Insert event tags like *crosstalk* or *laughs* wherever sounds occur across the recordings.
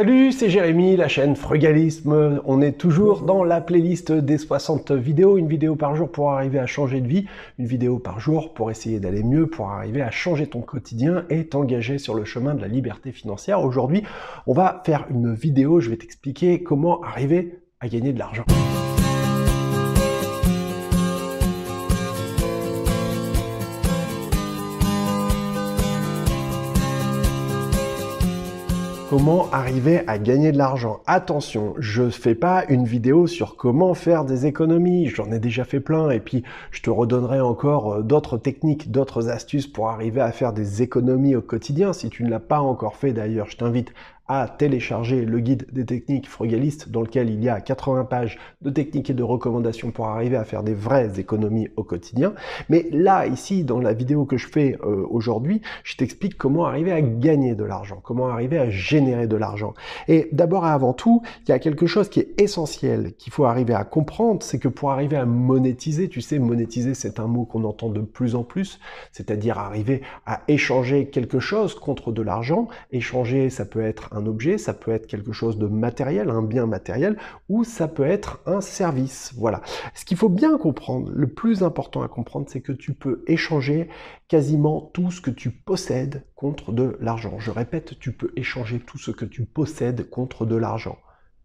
Salut, c'est Jérémy, la chaîne Frugalisme. On est toujours dans la playlist des 60 vidéos, une vidéo par jour pour arriver à changer de vie, une vidéo par jour pour essayer d'aller mieux, pour arriver à changer ton quotidien et t'engager sur le chemin de la liberté financière. Aujourd'hui, on va faire une vidéo, je vais t'expliquer comment arriver à gagner de l'argent. Comment arriver à gagner de l'argent Attention, je ne fais pas une vidéo sur comment faire des économies, j'en ai déjà fait plein et puis je te redonnerai encore euh, d'autres techniques, d'autres astuces pour arriver à faire des économies au quotidien. Si tu ne l'as pas encore fait d'ailleurs, je t'invite à télécharger le guide des techniques frugalistes dans lequel il y a 80 pages de techniques et de recommandations pour arriver à faire des vraies économies au quotidien. Mais là, ici, dans la vidéo que je fais euh, aujourd'hui, je t'explique comment arriver à gagner de l'argent, comment arriver à générer de l'argent. Et d'abord et avant tout, il y a quelque chose qui est essentiel, qu'il faut arriver à comprendre, c'est que pour arriver à monétiser, tu sais, monétiser, c'est un mot qu'on entend de plus en plus, c'est-à-dire arriver à échanger quelque chose contre de l'argent. Échanger, ça peut être un objet, ça peut être quelque chose de matériel, un bien matériel, ou ça peut être un service. Voilà. Ce qu'il faut bien comprendre, le plus important à comprendre, c'est que tu peux échanger quasiment tout ce que tu possèdes contre de l'argent. Je répète, tu peux échanger tout ce que tu possèdes contre de l'argent.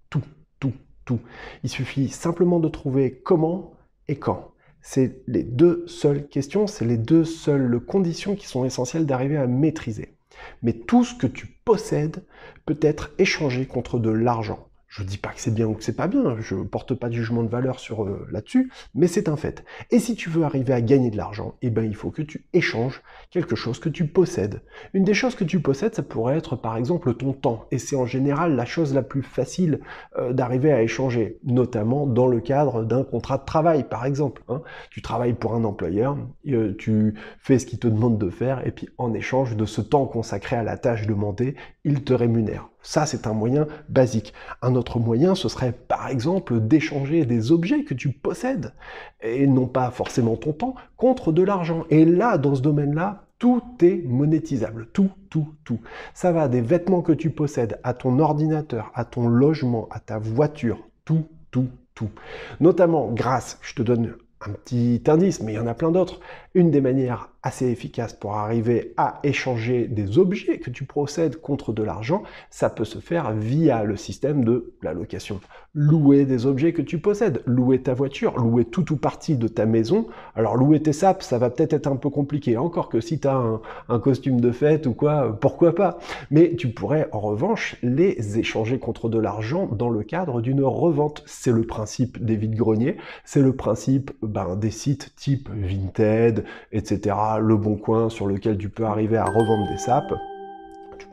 Tout, tout, tout. Il suffit simplement de trouver comment et quand. C'est les deux seules questions, c'est les deux seules conditions qui sont essentielles d'arriver à maîtriser. Mais tout ce que tu possèdes peut être échangé contre de l'argent. Je ne dis pas que c'est bien ou que c'est pas bien, je ne porte pas de jugement de valeur sur euh, là-dessus, mais c'est un fait. Et si tu veux arriver à gagner de l'argent, eh ben il faut que tu échanges quelque chose que tu possèdes. Une des choses que tu possèdes, ça pourrait être par exemple ton temps, et c'est en général la chose la plus facile euh, d'arriver à échanger, notamment dans le cadre d'un contrat de travail, par exemple. Hein. Tu travailles pour un employeur, euh, tu fais ce qu'il te demande de faire, et puis en échange de ce temps consacré à la tâche demandée, il te rémunère. Ça, c'est un moyen basique. Un autre moyen, ce serait par exemple d'échanger des objets que tu possèdes, et non pas forcément ton temps, contre de l'argent. Et là, dans ce domaine-là, tout est monétisable. Tout, tout, tout. Ça va des vêtements que tu possèdes, à ton ordinateur, à ton logement, à ta voiture. Tout, tout, tout. Notamment grâce, je te donne un petit indice, mais il y en a plein d'autres, une des manières assez efficaces pour arriver à échanger des objets que tu procèdes contre de l'argent, ça peut se faire via le système de la location. Louer des objets que tu possèdes, louer ta voiture, louer tout ou partie de ta maison. Alors louer tes sapes, ça va peut-être être un peu compliqué, encore que si tu as un, un, costume de fête ou quoi, pourquoi pas. Mais tu pourrais en revanche les échanger contre de l'argent dans le cadre d'une revente. C'est le principe des vides-greniers, c'est le principe ben, des sites type Vinted, etc. Le Bon Coin sur lequel tu peux arriver à revendre des sapes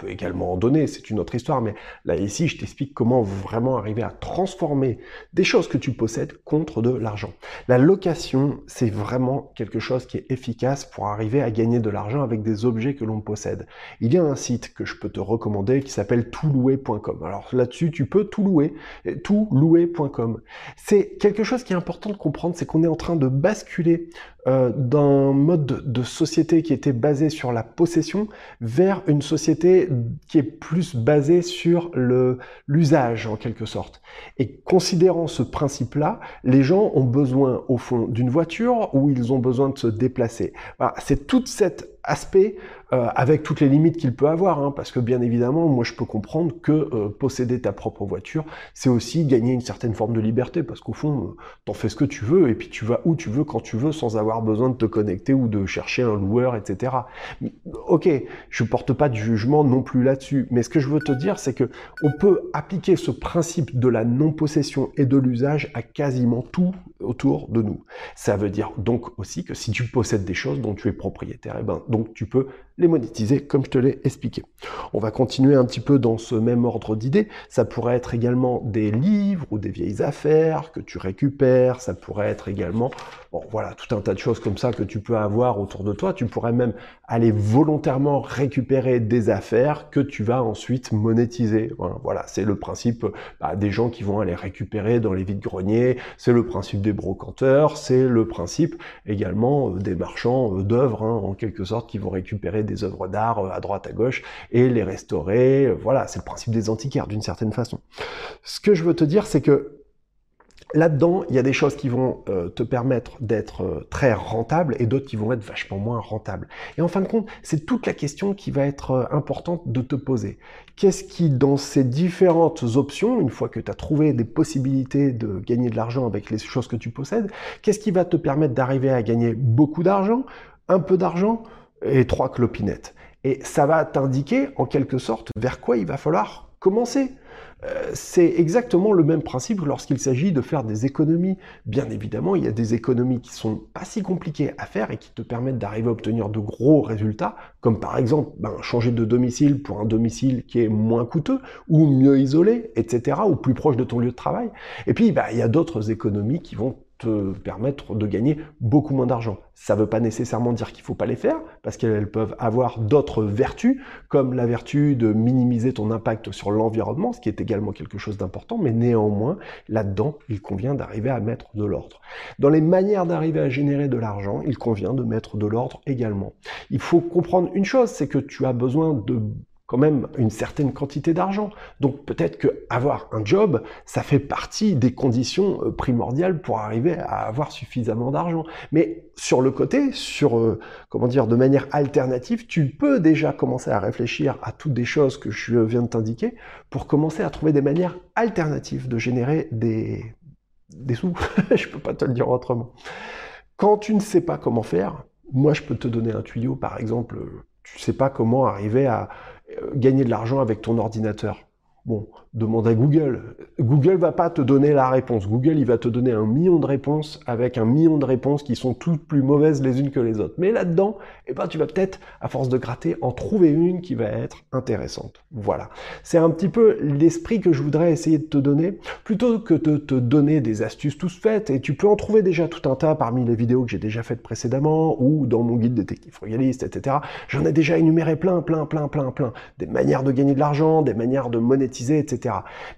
également en donner, c'est une autre histoire, mais là ici je t'explique comment vraiment arriver à transformer des choses que tu possèdes contre de l'argent. La location, c'est vraiment quelque chose qui est efficace pour arriver à gagner de l'argent avec des objets que l'on possède. Il y a un site que je peux te recommander qui s'appelle toutlouer.com. Alors là-dessus, tu peux tout louer, toutlouer.com. C'est quelque chose qui est important de comprendre, c'est qu'on est en train de basculer euh, d'un mode de société qui était basé sur la possession vers une société qui est plus basée sur l'usage en quelque sorte. Et considérant ce principe-là, les gens ont besoin au fond d'une voiture ou ils ont besoin de se déplacer. c'est toute cette aspect euh, avec toutes les limites qu'il peut avoir, hein, parce que bien évidemment, moi je peux comprendre que euh, posséder ta propre voiture, c'est aussi gagner une certaine forme de liberté, parce qu'au fond, euh, t'en fais ce que tu veux, et puis tu vas où tu veux, quand tu veux, sans avoir besoin de te connecter ou de chercher un loueur, etc. Ok, je porte pas de jugement non plus là-dessus, mais ce que je veux te dire, c'est que on peut appliquer ce principe de la non-possession et de l'usage à quasiment tout autour de nous. Ça veut dire donc aussi que si tu possèdes des choses dont tu es propriétaire, et eh ben donc tu peux les monétiser comme je te l'ai expliqué. On va continuer un petit peu dans ce même ordre d'idées. Ça pourrait être également des livres ou des vieilles affaires que tu récupères. Ça pourrait être également, bon voilà, tout un tas de choses comme ça que tu peux avoir autour de toi. Tu pourrais même aller volontairement récupérer des affaires que tu vas ensuite monétiser. Voilà, c'est le principe bah, des gens qui vont aller récupérer dans les vides-greniers. C'est le principe des brocanteurs. C'est le principe également euh, des marchands euh, d'œuvres, hein, en quelque sorte, qui vont récupérer des œuvres d'art à droite à gauche et les restaurer. Voilà, c'est le principe des antiquaires d'une certaine façon. Ce que je veux te dire, c'est que Là-dedans, il y a des choses qui vont euh, te permettre d'être euh, très rentable et d'autres qui vont être vachement moins rentables. Et en fin de compte, c'est toute la question qui va être euh, importante de te poser. Qu'est-ce qui, dans ces différentes options, une fois que tu as trouvé des possibilités de gagner de l'argent avec les choses que tu possèdes, qu'est-ce qui va te permettre d'arriver à gagner beaucoup d'argent, un peu d'argent et trois clopinettes Et ça va t'indiquer en quelque sorte vers quoi il va falloir commencer. Euh, c'est exactement le même principe lorsqu'il s'agit de faire des économies. Bien évidemment, il y a des économies qui sont pas si compliquées à faire et qui te permettent d'arriver à obtenir de gros résultats, comme par exemple ben, changer de domicile pour un domicile qui est moins coûteux ou mieux isolé, etc., ou plus proche de ton lieu de travail. Et puis, ben, il y a d'autres économies qui vont permettre de gagner beaucoup moins d'argent. Ça ne veut pas nécessairement dire qu'il ne faut pas les faire, parce qu'elles peuvent avoir d'autres vertus, comme la vertu de minimiser ton impact sur l'environnement, ce qui est également quelque chose d'important, mais néanmoins, là-dedans, il convient d'arriver à mettre de l'ordre. Dans les manières d'arriver à générer de l'argent, il convient de mettre de l'ordre également. Il faut comprendre une chose, c'est que tu as besoin de quand même une certaine quantité d'argent. Donc peut-être que avoir un job, ça fait partie des conditions euh, primordiales pour arriver à avoir suffisamment d'argent. Mais sur le côté, sur euh, comment dire, de manière alternative, tu peux déjà commencer à réfléchir à toutes des choses que je viens de t'indiquer pour commencer à trouver des manières alternatives de générer des des sous. *laughs* je peux pas te le dire autrement. Quand tu ne sais pas comment faire, moi je peux te donner un tuyau par exemple, tu sais pas comment arriver à euh, gagner de l'argent avec ton ordinateur. Bon, demande à Google. Google va pas te donner la réponse. Google, il va te donner un million de réponses avec un million de réponses qui sont toutes plus mauvaises les unes que les autres. Mais là-dedans, eh ben, tu vas peut-être, à force de gratter, en trouver une qui va être intéressante. Voilà. C'est un petit peu l'esprit que je voudrais essayer de te donner, plutôt que de te donner des astuces toutes faites. Et tu peux en trouver déjà tout un tas parmi les vidéos que j'ai déjà faites précédemment ou dans mon guide détective frugaliste, etc. J'en ai déjà énuméré plein, plein, plein, plein, plein. Des manières de gagner de l'argent, des manières de monétiser, etc.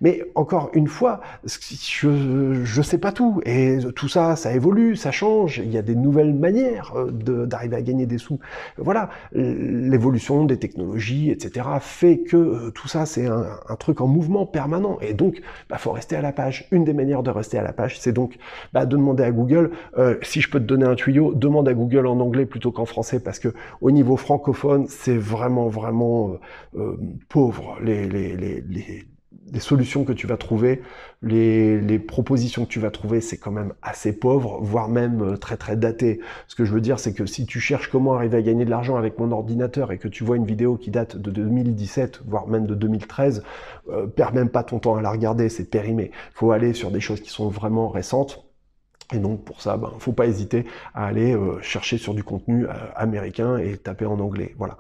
Mais encore une fois, je ne sais pas tout. Et tout ça, ça évolue, ça change. Il y a des nouvelles manières euh, d'arriver à gagner des sous. Voilà, l'évolution des technologies, etc. fait que euh, tout ça, c'est un, truc en mouvement permanent. Et donc, bah, faut rester à la page. Une des manières de rester à la page, c'est donc bah, de demander à Google, euh, si je peux te donner un tuyau, demande à Google en anglais plutôt qu'en français, parce que au niveau francophone, c'est vraiment, vraiment pauvre. les, les, les les solutions que tu vas trouver, les, propositions que tu vas trouver, c'est quand même assez pauvre, voire même euh, très très daté. Ce que je veux dire, c'est que si tu cherches comment arriver à gagner de l'argent avec mon ordinateur et que tu vois une vidéo qui date de 2017, voire même de 2013, euh, perds même pas ton temps à la regarder, c'est périmé. Faut aller sur des choses qui sont vraiment récentes. Et donc pour ça, ben, faut pas hésiter à aller euh, chercher sur du contenu américain et taper en anglais. Voilà.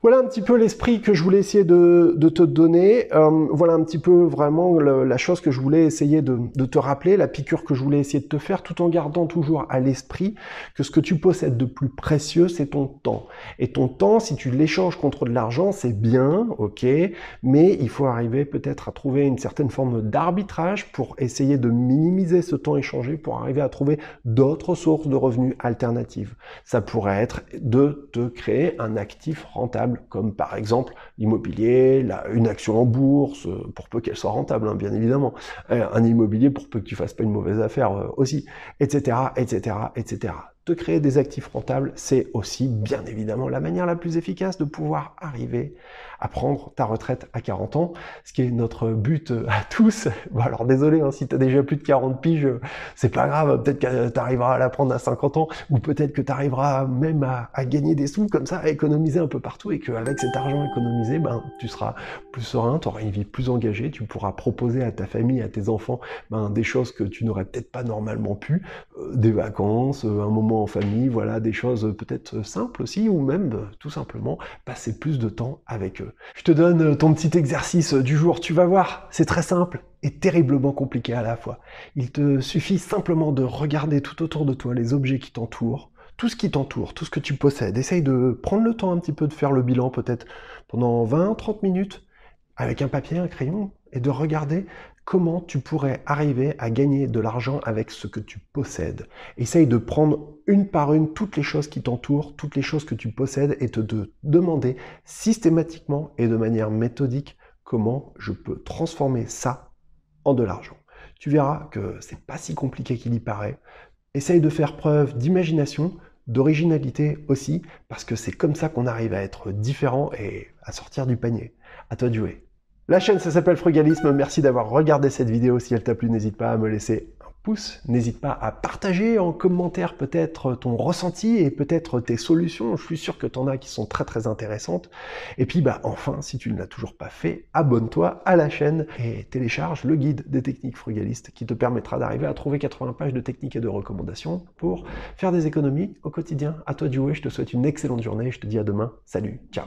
Voilà un petit peu l'esprit que je voulais essayer de, te donner. Euh, voilà un petit peu vraiment la chose que je voulais essayer de, te rappeler, la piqûre que je voulais essayer de te faire, tout en gardant toujours à l'esprit que ce que tu possèdes de plus précieux, c'est ton temps. Et ton temps, si tu l'échanges contre de l'argent, c'est bien, ok, mais il faut arriver peut-être à trouver une certaine forme d'arbitrage pour essayer de minimiser ce temps échangé, pour arriver à trouver d'autres sources de revenus alternatives. Ça pourrait être de te créer un actif rentable comme par exemple l'immobilier, une action en bourse, euh, pour peu qu'elle soit rentable, hein, bien évidemment, euh, un immobilier pour peu que tu fasses pas une mauvaise affaire euh, aussi, etc., etc., etc de créer des actifs rentables, c'est aussi bien évidemment la manière la plus efficace de pouvoir arriver à prendre ta retraite à 40 ans, ce qui est notre but à tous. *laughs* Bon alors désolé, hein, si tu as déjà plus de 40 piges, c'est pas grave, peut-être que tu arriveras à la prendre à 50 ans, ou peut-être que tu arriveras même à, gagner des sous comme ça, à économiser un peu partout, et qu'avec cet argent économisé, ben, tu seras plus serein, tu auras une vie plus engagée, tu pourras proposer à ta famille, à tes enfants, ben, des choses que tu n'aurais peut-être pas normalement pu, euh, des vacances, euh, un moment en famille, voilà, des choses peut-être simples aussi, ou même euh, tout simplement passer plus de temps avec eux. Je te donne euh, ton petit exercice du jour, tu vas voir, c'est très simple et terriblement compliqué à la fois. Il te suffit simplement de regarder tout autour de toi les objets qui t'entourent, tout ce qui t'entoure, tout ce que tu possèdes. Essaye de prendre le temps un petit peu de faire le bilan peut-être pendant 20-30 minutes avec un papier, un crayon, et de regarder comment tu pourrais arriver à gagner de l'argent avec ce que tu possèdes. Essaye de prendre une par une toutes les choses qui t'entourent, toutes les choses que tu possèdes et te de demander systématiquement et de manière méthodique comment je peux transformer ça en de l'argent. Tu verras que c'est pas si compliqué qu'il y paraît. Essaye de faire preuve d'imagination, d'originalité aussi, parce que c'est comme ça qu'on arrive à être différent et à sortir du panier. À toi de jouer. La chaîne, ça s'appelle Frugalisme. Merci d'avoir regardé cette vidéo. Si elle t'a plu, n'hésite pas à me laisser un pouce. N'hésite pas à partager en commentaire peut-être ton ressenti et peut-être tes solutions. Je suis sûr que tu en as qui sont très très intéressantes. Et puis, bah, enfin, si tu ne l'as toujours pas fait, abonne-toi à la chaîne et télécharge le guide des techniques frugalistes qui te permettra d'arriver à trouver 80 pages de techniques et de recommandations pour faire des économies au quotidien. À toi de jouer. Je te souhaite une excellente journée. Je te dis à demain. Salut. Ciao.